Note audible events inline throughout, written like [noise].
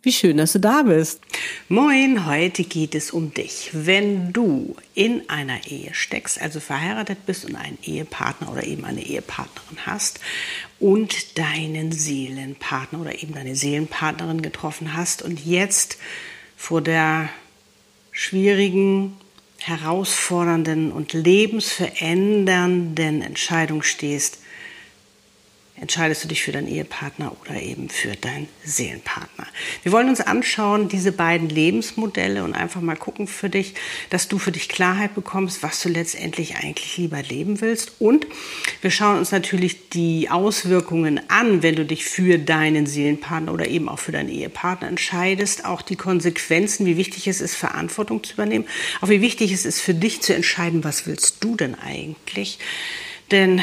Wie schön, dass du da bist. Moin, heute geht es um dich. Wenn du in einer Ehe steckst, also verheiratet bist und einen Ehepartner oder eben eine Ehepartnerin hast und deinen Seelenpartner oder eben deine Seelenpartnerin getroffen hast und jetzt vor der schwierigen, herausfordernden und lebensverändernden Entscheidung stehst, entscheidest du dich für deinen Ehepartner oder eben für deinen Seelenpartner. Wir wollen uns anschauen, diese beiden Lebensmodelle und einfach mal gucken für dich, dass du für dich Klarheit bekommst, was du letztendlich eigentlich lieber leben willst. Und wir schauen uns natürlich die Auswirkungen an, wenn du dich für deinen Seelenpartner oder eben auch für deinen Ehepartner entscheidest. Auch die Konsequenzen, wie wichtig es ist, Verantwortung zu übernehmen. Auch wie wichtig es ist für dich zu entscheiden, was willst du denn eigentlich? Denn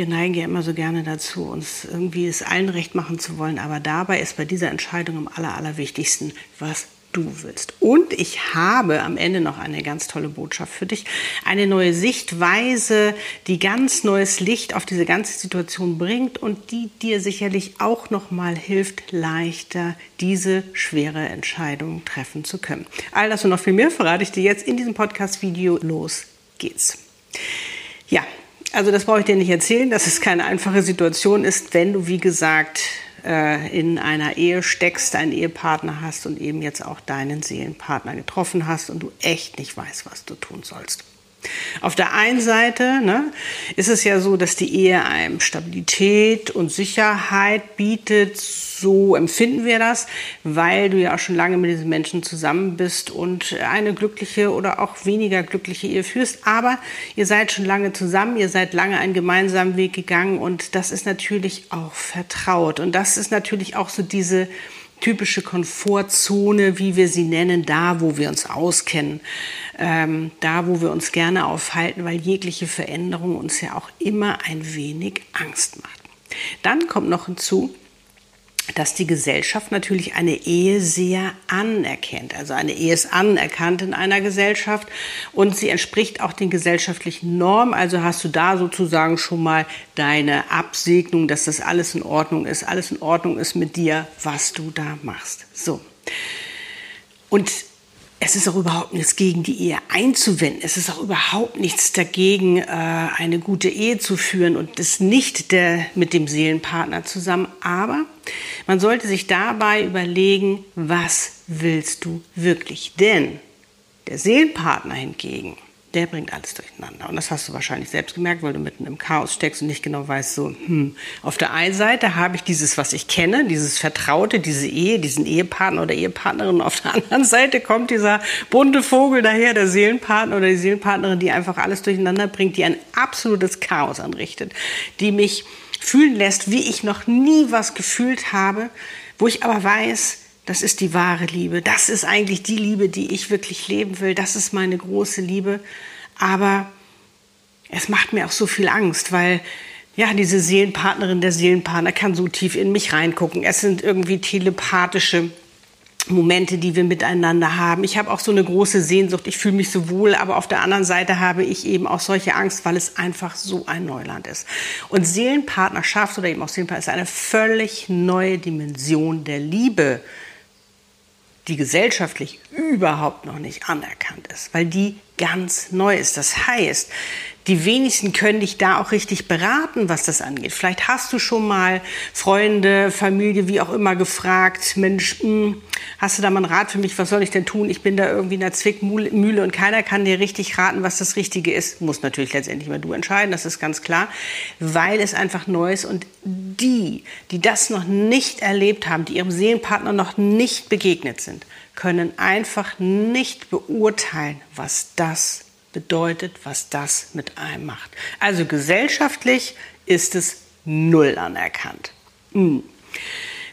wir neigen ja immer so gerne dazu, uns irgendwie es allen recht machen zu wollen, aber dabei ist bei dieser Entscheidung am aller, allerwichtigsten, was du willst. Und ich habe am Ende noch eine ganz tolle Botschaft für dich. Eine neue Sichtweise, die ganz neues Licht auf diese ganze Situation bringt und die dir sicherlich auch noch mal hilft, leichter diese schwere Entscheidung treffen zu können. All das und noch viel mehr verrate ich dir jetzt in diesem Podcast-Video. Los geht's. Ja, also das brauche ich dir nicht erzählen, dass es keine einfache Situation ist, wenn du, wie gesagt, äh, in einer Ehe steckst, einen Ehepartner hast und eben jetzt auch deinen Seelenpartner getroffen hast und du echt nicht weißt, was du tun sollst. Auf der einen Seite ne, ist es ja so, dass die Ehe einem Stabilität und Sicherheit bietet. So empfinden wir das, weil du ja auch schon lange mit diesen Menschen zusammen bist und eine glückliche oder auch weniger glückliche Ehe führst. Aber ihr seid schon lange zusammen, ihr seid lange einen gemeinsamen Weg gegangen und das ist natürlich auch vertraut. Und das ist natürlich auch so diese typische Komfortzone, wie wir sie nennen, da, wo wir uns auskennen, ähm, da, wo wir uns gerne aufhalten, weil jegliche Veränderung uns ja auch immer ein wenig Angst macht. Dann kommt noch hinzu, dass die Gesellschaft natürlich eine Ehe sehr anerkennt. Also eine Ehe ist anerkannt in einer Gesellschaft und sie entspricht auch den gesellschaftlichen Normen. Also hast du da sozusagen schon mal deine Absegnung, dass das alles in Ordnung ist, alles in Ordnung ist mit dir, was du da machst. So. Und es ist auch überhaupt nichts gegen die Ehe einzuwenden. Es ist auch überhaupt nichts dagegen, äh, eine gute Ehe zu führen und das nicht der, mit dem Seelenpartner zusammen. Aber man sollte sich dabei überlegen, was willst du wirklich? Denn der Seelenpartner hingegen, der bringt alles durcheinander. Und das hast du wahrscheinlich selbst gemerkt, weil du mitten im Chaos steckst und nicht genau weißt, so, hm, auf der einen Seite habe ich dieses, was ich kenne, dieses Vertraute, diese Ehe, diesen Ehepartner oder Ehepartnerin. Und auf der anderen Seite kommt dieser bunte Vogel daher, der Seelenpartner oder die Seelenpartnerin, die einfach alles durcheinander bringt, die ein absolutes Chaos anrichtet, die mich fühlen lässt, wie ich noch nie was gefühlt habe, wo ich aber weiß, das ist die wahre Liebe. Das ist eigentlich die Liebe, die ich wirklich leben will. Das ist meine große Liebe. Aber es macht mir auch so viel Angst, weil ja, diese Seelenpartnerin, der Seelenpartner kann so tief in mich reingucken. Es sind irgendwie telepathische Momente, die wir miteinander haben. Ich habe auch so eine große Sehnsucht, ich fühle mich so wohl, aber auf der anderen Seite habe ich eben auch solche Angst, weil es einfach so ein Neuland ist. Und Seelenpartnerschaft oder eben auch Seelenpartner ist eine völlig neue Dimension der Liebe die gesellschaftlich überhaupt noch nicht anerkannt ist, weil die ganz neu ist. Das heißt, die wenigsten können dich da auch richtig beraten, was das angeht. Vielleicht hast du schon mal Freunde, Familie, wie auch immer gefragt, Mensch, mh, hm, hast du da mal einen Rat für mich, was soll ich denn tun? Ich bin da irgendwie in der Zwickmühle und keiner kann dir richtig raten, was das Richtige ist. Muss natürlich letztendlich mal du entscheiden, das ist ganz klar, weil es einfach neu ist und die, die das noch nicht erlebt haben, die ihrem Seelenpartner noch nicht begegnet sind, können einfach nicht beurteilen, was das bedeutet, was das mit einem macht. Also gesellschaftlich ist es null anerkannt. Hm.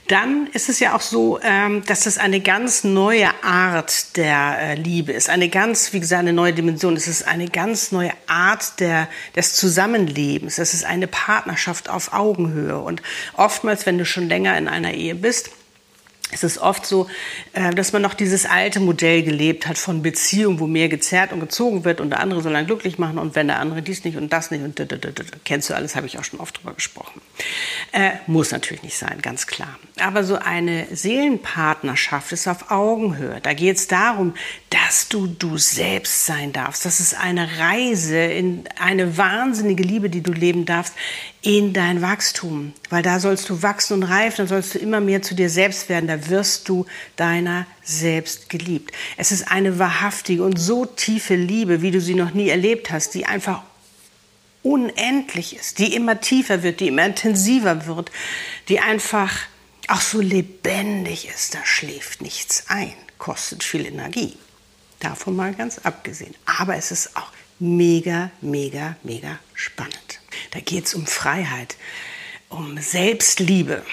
dann ist es ja auch so, ähm, dass das eine ganz neue Art der äh, Liebe ist. Eine ganz, wie gesagt, eine neue Dimension. Es ist eine ganz neue Art der, des Zusammenlebens. Es ist eine Partnerschaft auf Augenhöhe. Und oftmals, wenn du schon länger in einer Ehe bist, es ist oft so, äh, dass man noch dieses alte Modell gelebt hat von Beziehung, wo mehr gezerrt und gezogen wird und der andere soll dann glücklich machen und wenn der andere dies nicht und das nicht und kennst du alles, habe ich auch schon oft drüber gesprochen. Äh, muss natürlich nicht sein, ganz klar. Aber so eine Seelenpartnerschaft ist auf Augenhöhe. Da geht es darum, dass du du selbst sein darfst. Das ist eine Reise in eine wahnsinnige Liebe, die du leben darfst, in dein Wachstum. Weil da sollst du wachsen und reifen, da sollst du immer mehr zu dir selbst werden. Da wirst du deiner selbst geliebt. Es ist eine wahrhaftige und so tiefe Liebe, wie du sie noch nie erlebt hast, die einfach unendlich ist, die immer tiefer wird, die immer intensiver wird, die einfach auch so lebendig ist. Da schläft nichts ein, kostet viel Energie. Davon mal ganz abgesehen. Aber es ist auch mega, mega, mega spannend. Da geht es um Freiheit, um Selbstliebe.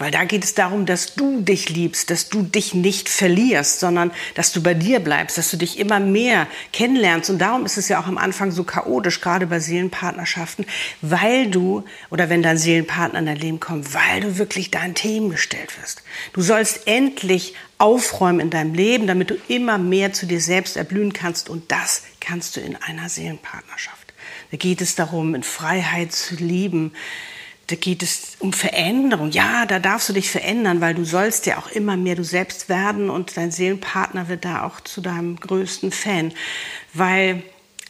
Weil da geht es darum, dass du dich liebst, dass du dich nicht verlierst, sondern dass du bei dir bleibst, dass du dich immer mehr kennenlernst. Und darum ist es ja auch am Anfang so chaotisch, gerade bei Seelenpartnerschaften, weil du, oder wenn dein Seelenpartner in dein Leben kommt, weil du wirklich deinen Themen gestellt wirst. Du sollst endlich aufräumen in deinem Leben, damit du immer mehr zu dir selbst erblühen kannst. Und das kannst du in einer Seelenpartnerschaft. Da geht es darum, in Freiheit zu lieben, da geht es um Veränderung. Ja, da darfst du dich verändern, weil du sollst ja auch immer mehr du selbst werden und dein Seelenpartner wird da auch zu deinem größten Fan, weil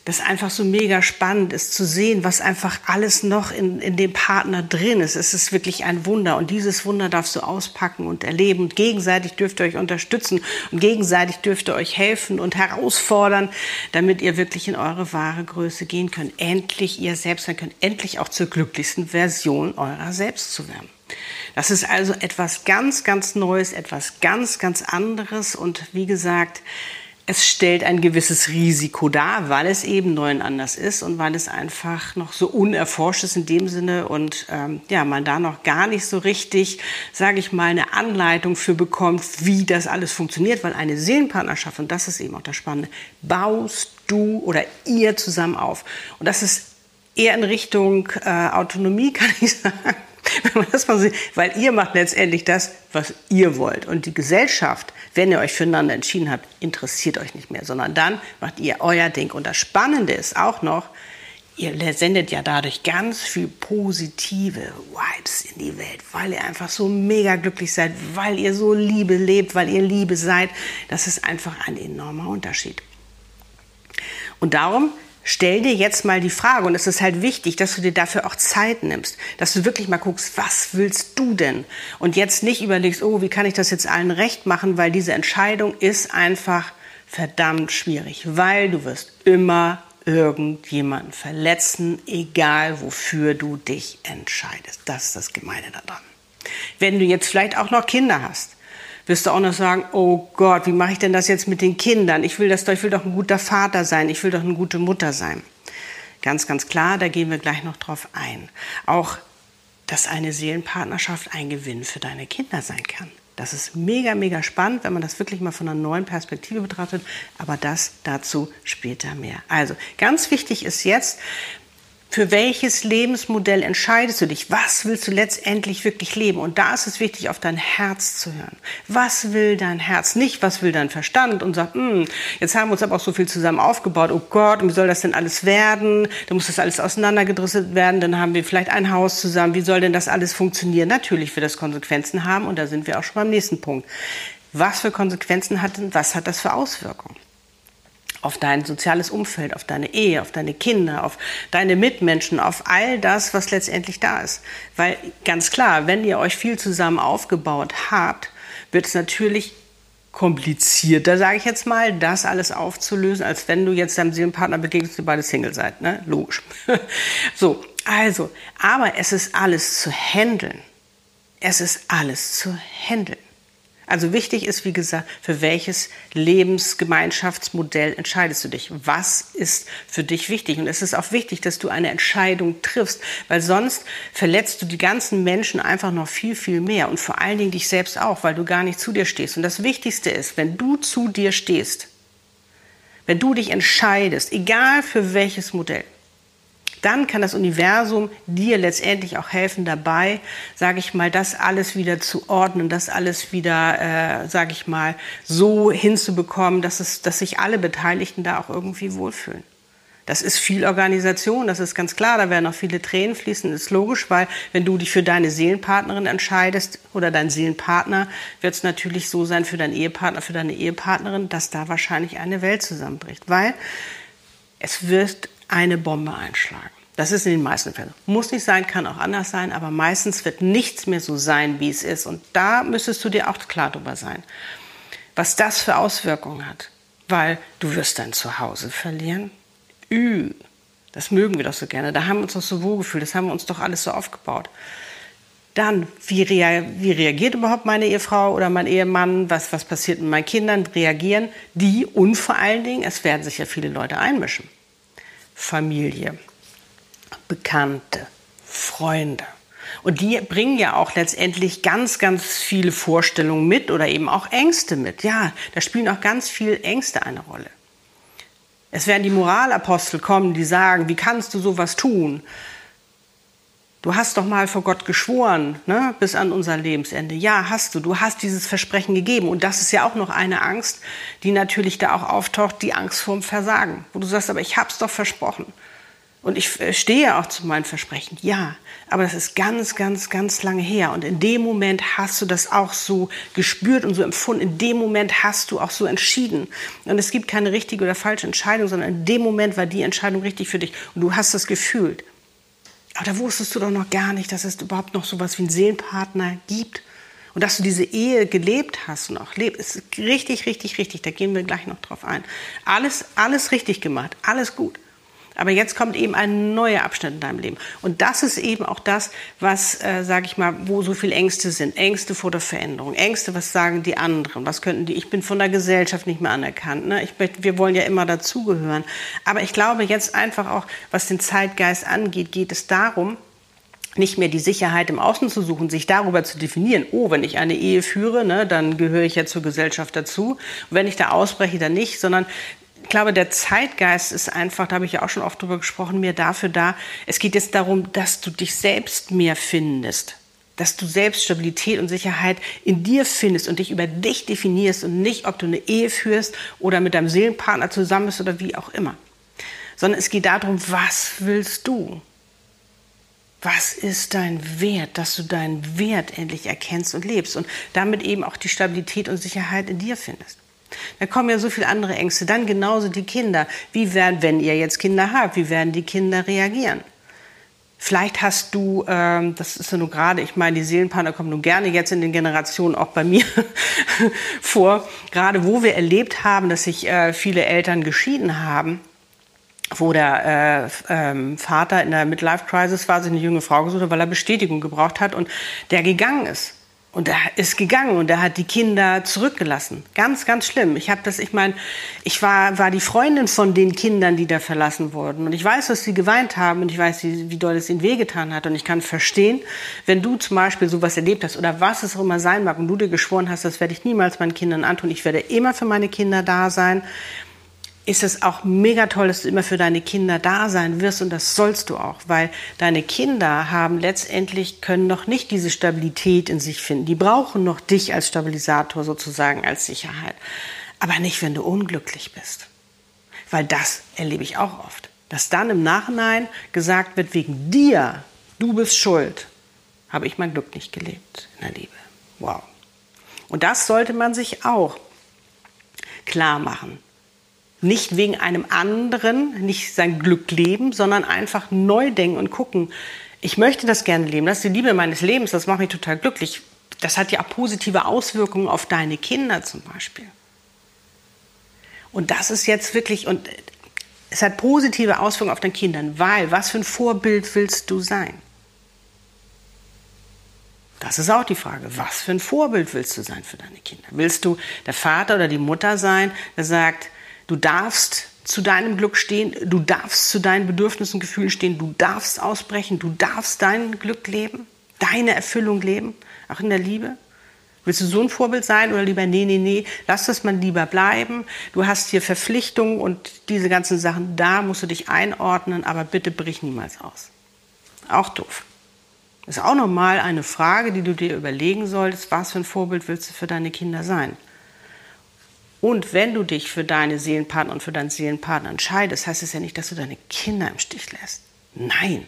das einfach so mega spannend ist zu sehen, was einfach alles noch in, in dem Partner drin ist. Es ist wirklich ein Wunder und dieses Wunder darfst du auspacken und erleben und gegenseitig dürft ihr euch unterstützen und gegenseitig dürft ihr euch helfen und herausfordern, damit ihr wirklich in eure wahre Größe gehen könnt. Endlich ihr selbst sein könnt, endlich auch zur glücklichsten Version eurer selbst zu werden. Das ist also etwas ganz, ganz Neues, etwas ganz, ganz anderes und wie gesagt, es stellt ein gewisses Risiko dar, weil es eben neu und anders ist und weil es einfach noch so unerforscht ist in dem Sinne und ähm, ja, man da noch gar nicht so richtig, sage ich mal, eine Anleitung für bekommt, wie das alles funktioniert, weil eine Seelenpartnerschaft, und das ist eben auch das Spannende, baust du oder ihr zusammen auf. Und das ist eher in Richtung äh, Autonomie, [laughs] kann ich sagen [laughs] wenn man das mal sieht, weil ihr macht letztendlich das, was ihr wollt. Und die Gesellschaft, wenn ihr euch füreinander entschieden habt, interessiert euch nicht mehr, sondern dann macht ihr euer Ding. Und das Spannende ist auch noch, ihr sendet ja dadurch ganz viel positive Vibes in die Welt, weil ihr einfach so mega glücklich seid, weil ihr so Liebe lebt, weil ihr Liebe seid. Das ist einfach ein enormer Unterschied. Und darum stell dir jetzt mal die Frage, und es ist halt wichtig, dass du dir dafür auch Zeit nimmst, dass du wirklich mal guckst, was willst du denn? Und jetzt nicht überlegst, oh, wie kann ich das jetzt allen recht machen, weil diese Entscheidung ist einfach verdammt schwierig, weil du wirst immer irgendjemanden verletzen, egal wofür du dich entscheidest. Das ist das Gemeine daran. Wenn du jetzt vielleicht auch noch Kinder hast, wirst du auch noch sagen, oh Gott, wie mache ich denn das jetzt mit den Kindern? Ich will, das, ich will doch ein guter Vater sein, ich will doch eine gute Mutter sein. Ganz, ganz klar, da gehen wir gleich noch drauf ein. Auch, dass eine Seelenpartnerschaft ein Gewinn für deine Kinder sein kann. Das ist mega, mega spannend, wenn man das wirklich mal von einer neuen Perspektive betrachtet. Aber das dazu später mehr. Also ganz wichtig ist jetzt, für welches Lebensmodell entscheidest du dich? Was willst du letztendlich wirklich leben? Und da ist es wichtig, auf dein Herz zu hören. Was will dein Herz? Nicht, was will dein Verstand? Und sagt, hm, jetzt haben wir uns aber auch so viel zusammen aufgebaut. Oh Gott, wie soll das denn alles werden? Da muss das alles auseinandergedrisselt werden. Dann haben wir vielleicht ein Haus zusammen. Wie soll denn das alles funktionieren? Natürlich wird das Konsequenzen haben. Und da sind wir auch schon beim nächsten Punkt. Was für Konsequenzen hat denn, was hat das für Auswirkungen? Auf dein soziales Umfeld, auf deine Ehe, auf deine Kinder, auf deine Mitmenschen, auf all das, was letztendlich da ist. Weil ganz klar, wenn ihr euch viel zusammen aufgebaut habt, wird es natürlich komplizierter, sage ich jetzt mal, das alles aufzulösen, als wenn du jetzt deinem Seelenpartner begegnest, die beide Single seid. Ne? Logisch. [laughs] so, also, aber es ist alles zu handeln. Es ist alles zu handeln. Also wichtig ist, wie gesagt, für welches Lebensgemeinschaftsmodell entscheidest du dich? Was ist für dich wichtig? Und es ist auch wichtig, dass du eine Entscheidung triffst, weil sonst verletzt du die ganzen Menschen einfach noch viel, viel mehr und vor allen Dingen dich selbst auch, weil du gar nicht zu dir stehst. Und das Wichtigste ist, wenn du zu dir stehst, wenn du dich entscheidest, egal für welches Modell, dann kann das Universum dir letztendlich auch helfen dabei, sage ich mal, das alles wieder zu ordnen, das alles wieder, äh, sage ich mal, so hinzubekommen, dass, es, dass sich alle Beteiligten da auch irgendwie wohlfühlen. Das ist viel Organisation, das ist ganz klar. Da werden auch viele Tränen fließen, ist logisch, weil wenn du dich für deine Seelenpartnerin entscheidest oder dein Seelenpartner, wird es natürlich so sein für deinen Ehepartner, für deine Ehepartnerin, dass da wahrscheinlich eine Welt zusammenbricht, weil es wird eine Bombe einschlagen. Das ist in den meisten Fällen. Muss nicht sein, kann auch anders sein, aber meistens wird nichts mehr so sein, wie es ist. Und da müsstest du dir auch klar darüber sein, was das für Auswirkungen hat. Weil du wirst dein Zuhause verlieren. Ü, das mögen wir doch so gerne. Da haben wir uns doch so wohlgefühlt. Das haben wir uns doch alles so aufgebaut. Dann, wie, rea wie, reagiert überhaupt meine Ehefrau oder mein Ehemann? Was, was passiert mit meinen Kindern? Reagieren die und vor allen Dingen, es werden sich ja viele Leute einmischen. Familie, Bekannte, Freunde. Und die bringen ja auch letztendlich ganz, ganz viele Vorstellungen mit oder eben auch Ängste mit. Ja, da spielen auch ganz viele Ängste eine Rolle. Es werden die Moralapostel kommen, die sagen, wie kannst du sowas tun? Du hast doch mal vor Gott geschworen, ne, bis an unser Lebensende. Ja, hast du. Du hast dieses Versprechen gegeben. Und das ist ja auch noch eine Angst, die natürlich da auch auftaucht, die Angst vorm Versagen. Wo du sagst, aber ich hab's doch versprochen. Und ich äh, stehe auch zu meinen Versprechen. Ja, aber das ist ganz, ganz, ganz lange her. Und in dem Moment hast du das auch so gespürt und so empfunden. In dem Moment hast du auch so entschieden. Und es gibt keine richtige oder falsche Entscheidung, sondern in dem Moment war die Entscheidung richtig für dich. Und du hast es gefühlt. Aber da wusstest du doch noch gar nicht, dass es überhaupt noch so was wie einen Seelenpartner gibt. Und dass du diese Ehe gelebt hast und auch lebst, ist richtig, richtig, richtig. Da gehen wir gleich noch drauf ein. Alles, alles richtig gemacht, alles gut. Aber jetzt kommt eben ein neuer Abschnitt in deinem Leben. Und das ist eben auch das, was, äh, sage ich mal, wo so viele Ängste sind. Ängste vor der Veränderung. Ängste, was sagen die anderen? Was könnten die? Ich bin von der Gesellschaft nicht mehr anerkannt. Ne? Ich, wir wollen ja immer dazugehören. Aber ich glaube jetzt einfach auch, was den Zeitgeist angeht, geht es darum, nicht mehr die Sicherheit im Außen zu suchen, sich darüber zu definieren, oh, wenn ich eine Ehe führe, ne, dann gehöre ich ja zur Gesellschaft dazu. Und wenn ich da ausbreche, dann nicht, sondern glaube, der Zeitgeist ist einfach, da habe ich ja auch schon oft drüber gesprochen, mir dafür da. Es geht jetzt darum, dass du dich selbst mehr findest. Dass du selbst Stabilität und Sicherheit in dir findest und dich über dich definierst und nicht, ob du eine Ehe führst oder mit deinem Seelenpartner zusammen bist oder wie auch immer. Sondern es geht darum, was willst du? Was ist dein Wert, dass du deinen Wert endlich erkennst und lebst und damit eben auch die Stabilität und Sicherheit in dir findest? Da kommen ja so viele andere Ängste. Dann genauso die Kinder. Wie werden, wenn ihr jetzt Kinder habt, wie werden die Kinder reagieren? Vielleicht hast du, ähm, das ist ja nur gerade, ich meine, die Seelenpartner kommen nun gerne jetzt in den Generationen auch bei mir [laughs] vor, gerade wo wir erlebt haben, dass sich äh, viele Eltern geschieden haben, wo der äh, ähm, Vater in der Midlife-Crisis war, sich eine junge Frau gesucht hat, weil er Bestätigung gebraucht hat und der gegangen ist. Und er ist gegangen und er hat die Kinder zurückgelassen. Ganz, ganz schlimm. Ich habe das, ich meine, ich war, war die Freundin von den Kindern, die da verlassen wurden. Und ich weiß, dass sie geweint haben und ich weiß, wie, wie doll es ihnen wehgetan hat. Und ich kann verstehen, wenn du zum Beispiel sowas erlebt hast oder was es auch immer sein mag und du dir geschworen hast, das werde ich niemals meinen Kindern antun. Ich werde immer für meine Kinder da sein ist es auch mega toll, dass du immer für deine Kinder da sein wirst und das sollst du auch, weil deine Kinder haben letztendlich, können noch nicht diese Stabilität in sich finden. Die brauchen noch dich als Stabilisator sozusagen, als Sicherheit. Aber nicht, wenn du unglücklich bist. Weil das erlebe ich auch oft. Dass dann im Nachhinein gesagt wird, wegen dir, du bist schuld, habe ich mein Glück nicht gelebt in der Liebe. Wow. Und das sollte man sich auch klar machen nicht wegen einem anderen, nicht sein Glück leben, sondern einfach neu denken und gucken, ich möchte das gerne leben, das ist die Liebe meines Lebens, das macht mich total glücklich. Das hat ja auch positive Auswirkungen auf deine Kinder zum Beispiel. Und das ist jetzt wirklich, und es hat positive Auswirkungen auf deine Kinder, weil was für ein Vorbild willst du sein? Das ist auch die Frage. Was für ein Vorbild willst du sein für deine Kinder? Willst du der Vater oder die Mutter sein, der sagt, du darfst zu deinem Glück stehen, du darfst zu deinen Bedürfnissen, und Gefühlen stehen, du darfst ausbrechen, du darfst dein Glück leben, deine Erfüllung leben, auch in der Liebe? Willst du so ein Vorbild sein oder lieber, nee, nee, nee, lass das mal lieber bleiben. Du hast hier Verpflichtungen und diese ganzen Sachen, da musst du dich einordnen, aber bitte brich niemals aus. Auch doof. Ist auch nochmal eine Frage, die du dir überlegen solltest, was für ein Vorbild willst du für deine Kinder sein? Und wenn du dich für deine Seelenpartner und für deinen Seelenpartner entscheidest, heißt es ja nicht, dass du deine Kinder im Stich lässt. Nein.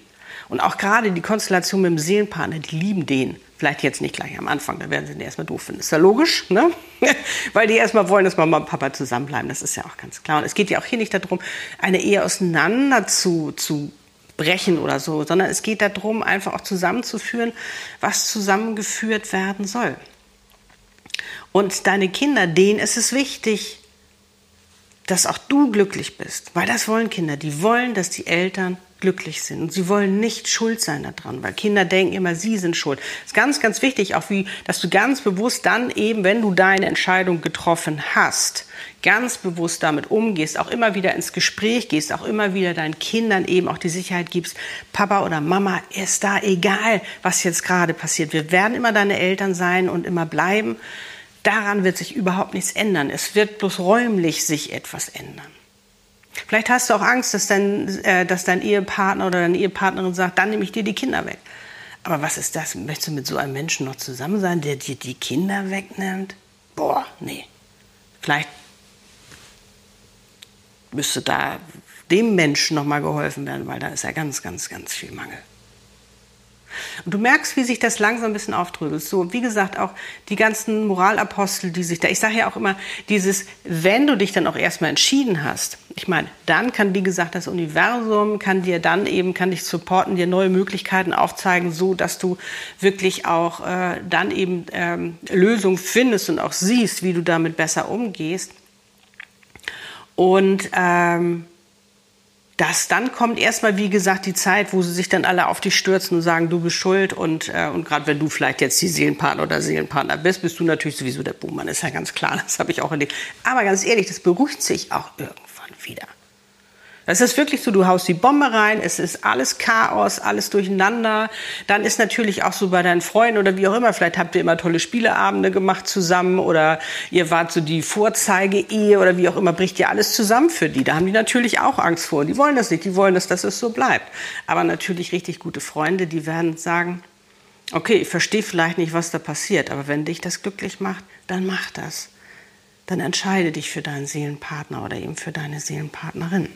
Und auch gerade die Konstellation mit dem Seelenpartner, die lieben den. Vielleicht jetzt nicht gleich am Anfang, da werden sie den erstmal doof finden. Ist ja logisch, ne? [laughs] Weil die erstmal wollen, dass Mama und Papa zusammenbleiben. Das ist ja auch ganz klar. Und es geht ja auch hier nicht darum, eine Ehe auseinander zu, zu brechen oder so, sondern es geht darum, einfach auch zusammenzuführen, was zusammengeführt werden soll. Und deine Kinder, denen ist es wichtig, dass auch du glücklich bist, weil das wollen Kinder. Die wollen, dass die Eltern glücklich sind. Und sie wollen nicht schuld sein daran, weil Kinder denken immer, sie sind schuld. Das ist ganz, ganz wichtig, auch wie, dass du ganz bewusst dann eben, wenn du deine Entscheidung getroffen hast, ganz bewusst damit umgehst, auch immer wieder ins Gespräch gehst, auch immer wieder deinen Kindern eben auch die Sicherheit gibst, Papa oder Mama ist da, egal was jetzt gerade passiert. Wir werden immer deine Eltern sein und immer bleiben. Daran wird sich überhaupt nichts ändern. Es wird bloß räumlich sich etwas ändern. Vielleicht hast du auch Angst, dass dein, äh, dass dein Ehepartner oder deine Ehepartnerin sagt, dann nehme ich dir die Kinder weg. Aber was ist das? Möchtest du mit so einem Menschen noch zusammen sein, der dir die Kinder wegnimmt? Boah, nee. Vielleicht müsste da dem Menschen noch mal geholfen werden, weil da ist ja ganz, ganz, ganz viel Mangel. Und du merkst, wie sich das langsam ein bisschen auftrödelt. So, wie gesagt, auch die ganzen Moralapostel, die sich da, ich sage ja auch immer, dieses, wenn du dich dann auch erstmal entschieden hast, ich meine, dann kann, wie gesagt, das Universum kann dir dann eben, kann dich supporten, dir neue Möglichkeiten aufzeigen, so dass du wirklich auch äh, dann eben ähm, Lösungen findest und auch siehst, wie du damit besser umgehst. Und ähm, das, dann kommt erstmal, wie gesagt, die Zeit, wo sie sich dann alle auf dich stürzen und sagen, du bist schuld. Und, äh, und gerade wenn du vielleicht jetzt die Seelenpartner oder Seelenpartner bist, bist du natürlich sowieso der Buhmann. Ist ja ganz klar, das habe ich auch erlebt. Aber ganz ehrlich, das beruhigt sich auch irgendwann wieder. Es ist wirklich so, du haust die Bombe rein, es ist alles Chaos, alles durcheinander. Dann ist natürlich auch so bei deinen Freunden oder wie auch immer, vielleicht habt ihr immer tolle Spieleabende gemacht zusammen oder ihr wart so die Vorzeige-Ehe oder wie auch immer, bricht ja alles zusammen für die. Da haben die natürlich auch Angst vor. Die wollen das nicht, die wollen, dass das so bleibt. Aber natürlich richtig gute Freunde, die werden sagen, okay, ich verstehe vielleicht nicht, was da passiert, aber wenn dich das glücklich macht, dann mach das. Dann entscheide dich für deinen Seelenpartner oder eben für deine Seelenpartnerin.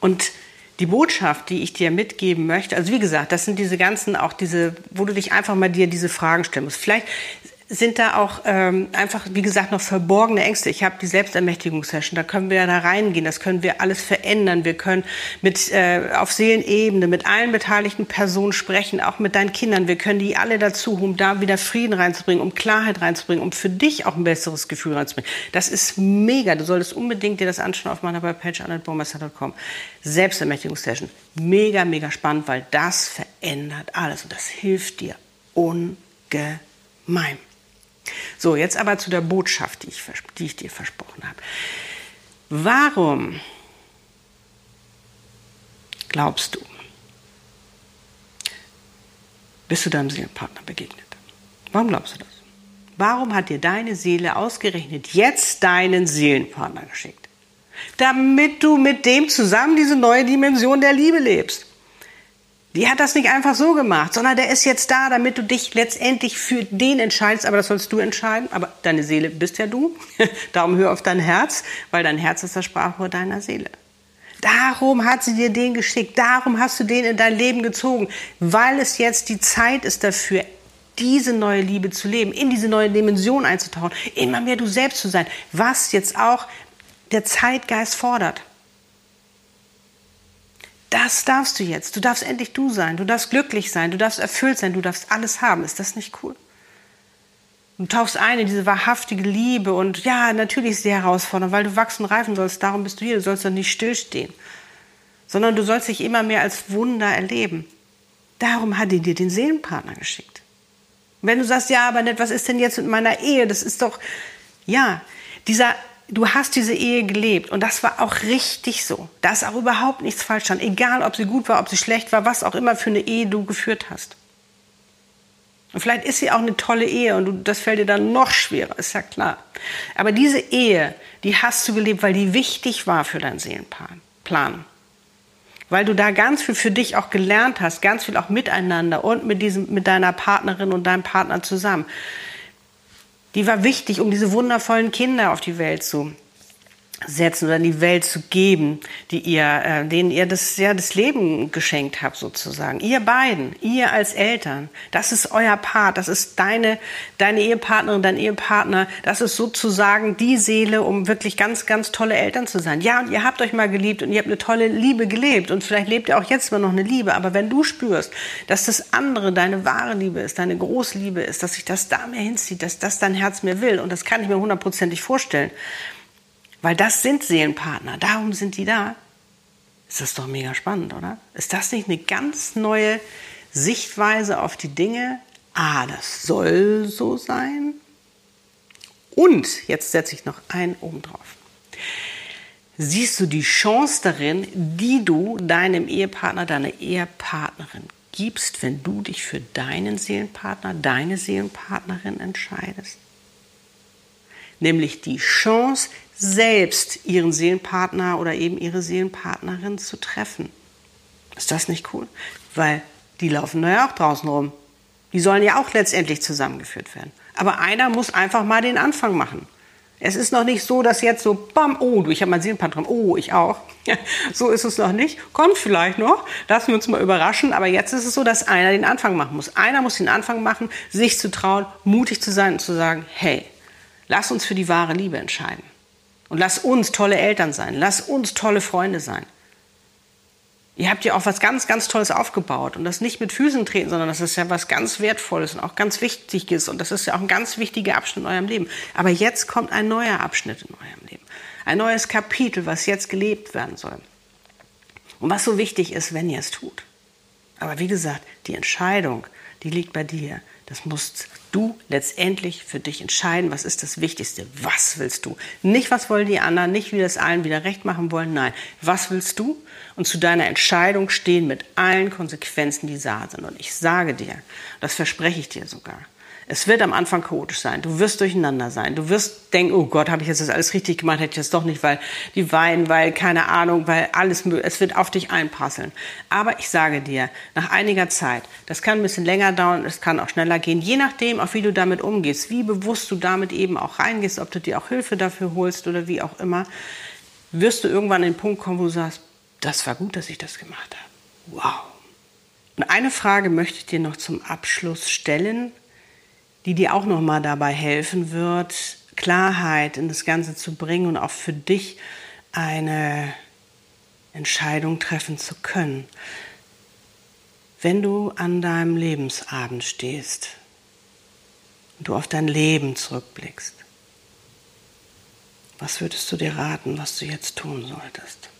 Und die Botschaft, die ich dir mitgeben möchte, also wie gesagt, das sind diese ganzen, auch diese, wo du dich einfach mal dir diese Fragen stellen musst. Vielleicht sind da auch ähm, einfach, wie gesagt, noch verborgene Ängste. Ich habe die Selbstermächtigungssession, da können wir ja da reingehen, das können wir alles verändern. Wir können mit äh, auf Seelenebene mit allen beteiligten Personen sprechen, auch mit deinen Kindern. Wir können die alle dazu, um da wieder Frieden reinzubringen, um Klarheit reinzubringen, um für dich auch ein besseres Gefühl reinzubringen. Das ist mega. Du solltest unbedingt dir das anschauen auf meiner Webpage annetbaumeister.com. Selbstermächtigungssession. Mega, mega spannend, weil das verändert alles und das hilft dir ungemein. So, jetzt aber zu der Botschaft, die ich, die ich dir versprochen habe. Warum glaubst du, bist du deinem Seelenpartner begegnet? Warum glaubst du das? Warum hat dir deine Seele ausgerechnet jetzt deinen Seelenpartner geschickt? Damit du mit dem zusammen diese neue Dimension der Liebe lebst. Die hat das nicht einfach so gemacht, sondern der ist jetzt da, damit du dich letztendlich für den entscheidest. Aber das sollst du entscheiden. Aber deine Seele bist ja du. [laughs] Darum hör auf dein Herz, weil dein Herz ist das Sprachrohr deiner Seele. Darum hat sie dir den geschickt. Darum hast du den in dein Leben gezogen, weil es jetzt die Zeit ist dafür, diese neue Liebe zu leben, in diese neue Dimension einzutauchen, immer mehr du selbst zu sein, was jetzt auch der Zeitgeist fordert. Das darfst du jetzt. Du darfst endlich du sein. Du darfst glücklich sein. Du darfst erfüllt sein. Du darfst alles haben. Ist das nicht cool? Du tauchst ein in diese wahrhaftige Liebe und ja, natürlich ist sie herausfordernd, weil du wachsen und reifen sollst. Darum bist du hier. Du sollst doch nicht stillstehen, sondern du sollst dich immer mehr als Wunder erleben. Darum hat er dir den Seelenpartner geschickt. Und wenn du sagst, ja, aber nicht, was ist denn jetzt mit meiner Ehe? Das ist doch, ja, dieser, du hast diese Ehe gelebt und das war auch richtig so. Da ist auch überhaupt nichts falsch dran. Egal, ob sie gut war, ob sie schlecht war, was auch immer für eine Ehe du geführt hast. Und vielleicht ist sie auch eine tolle Ehe und du, das fällt dir dann noch schwerer, ist ja klar. Aber diese Ehe, die hast du gelebt, weil die wichtig war für deinen Seelenplan. Weil du da ganz viel für dich auch gelernt hast, ganz viel auch miteinander und mit, diesem, mit deiner Partnerin und deinem Partner zusammen. Die war wichtig, um diese wundervollen Kinder auf die Welt zu setzen oder in die Welt zu geben, die ihr, äh, denen ihr das, ja, das Leben geschenkt habt sozusagen. Ihr beiden, ihr als Eltern, das ist euer Part, das ist deine, deine Ehepartnerin, dein Ehepartner, das ist sozusagen die Seele, um wirklich ganz, ganz tolle Eltern zu sein. Ja, und ihr habt euch mal geliebt und ihr habt eine tolle Liebe gelebt und vielleicht lebt ihr auch jetzt immer noch eine Liebe, aber wenn du spürst, dass das andere deine wahre Liebe ist, deine Großliebe ist, dass sich das da mehr hinzieht, dass das dein Herz mehr will und das kann ich mir hundertprozentig vorstellen, weil das sind Seelenpartner, darum sind die da. Ist das doch mega spannend, oder? Ist das nicht eine ganz neue Sichtweise auf die Dinge? Ah, das soll so sein. Und jetzt setze ich noch einen oben drauf. Siehst du die Chance darin, die du deinem Ehepartner, deiner Ehepartnerin gibst, wenn du dich für deinen Seelenpartner, deine Seelenpartnerin entscheidest? Nämlich die Chance, selbst ihren Seelenpartner oder eben ihre Seelenpartnerin zu treffen. Ist das nicht cool? Weil die laufen da ja auch draußen rum. Die sollen ja auch letztendlich zusammengeführt werden. Aber einer muss einfach mal den Anfang machen. Es ist noch nicht so, dass jetzt so, bam, oh, ich habe meinen Seelenpartner, oh, ich auch. [laughs] so ist es noch nicht. Kommt vielleicht noch, lassen wir uns mal überraschen. Aber jetzt ist es so, dass einer den Anfang machen muss. Einer muss den Anfang machen, sich zu trauen, mutig zu sein und zu sagen, hey, lass uns für die wahre Liebe entscheiden. Und lass uns tolle Eltern sein. Lass uns tolle Freunde sein. Ihr habt ja auch was ganz, ganz Tolles aufgebaut. Und das nicht mit Füßen treten, sondern das ist ja was ganz Wertvolles und auch ganz Wichtiges. Und das ist ja auch ein ganz wichtiger Abschnitt in eurem Leben. Aber jetzt kommt ein neuer Abschnitt in eurem Leben. Ein neues Kapitel, was jetzt gelebt werden soll. Und was so wichtig ist, wenn ihr es tut. Aber wie gesagt, die Entscheidung, die liegt bei dir. Das musst du letztendlich für dich entscheiden, was ist das Wichtigste. Was willst du? Nicht, was wollen die anderen, nicht, wie das allen wieder recht machen wollen. Nein, was willst du? Und zu deiner Entscheidung stehen mit allen Konsequenzen, die da sind. Und ich sage dir, das verspreche ich dir sogar, es wird am Anfang chaotisch sein. Du wirst durcheinander sein. Du wirst denken, oh Gott, habe ich jetzt das alles richtig gemacht? Hätte ich das doch nicht, weil die weinen, weil keine Ahnung, weil alles, es wird auf dich einpasseln. Aber ich sage dir, nach einiger Zeit, das kann ein bisschen länger dauern, es kann auch schneller gehen, je nachdem, auch wie du damit umgehst, wie bewusst du damit eben auch reingehst, ob du dir auch Hilfe dafür holst oder wie auch immer, wirst du irgendwann an den Punkt kommen, wo du sagst, das war gut, dass ich das gemacht habe. Wow. Und eine Frage möchte ich dir noch zum Abschluss stellen die dir auch noch mal dabei helfen wird, Klarheit in das Ganze zu bringen und auch für dich eine Entscheidung treffen zu können. Wenn du an deinem Lebensabend stehst und du auf dein Leben zurückblickst, was würdest du dir raten, was du jetzt tun solltest?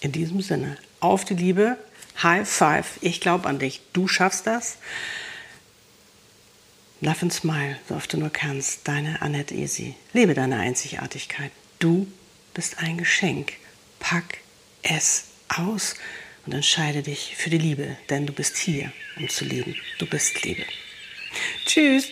In diesem Sinne, auf die Liebe, High Five, ich glaube an dich, du schaffst das. Love and smile, so oft du nur kannst. Deine Annette Easy. Lebe deine Einzigartigkeit. Du bist ein Geschenk. Pack es aus und entscheide dich für die Liebe, denn du bist hier, um zu leben. Du bist Liebe. Tschüss.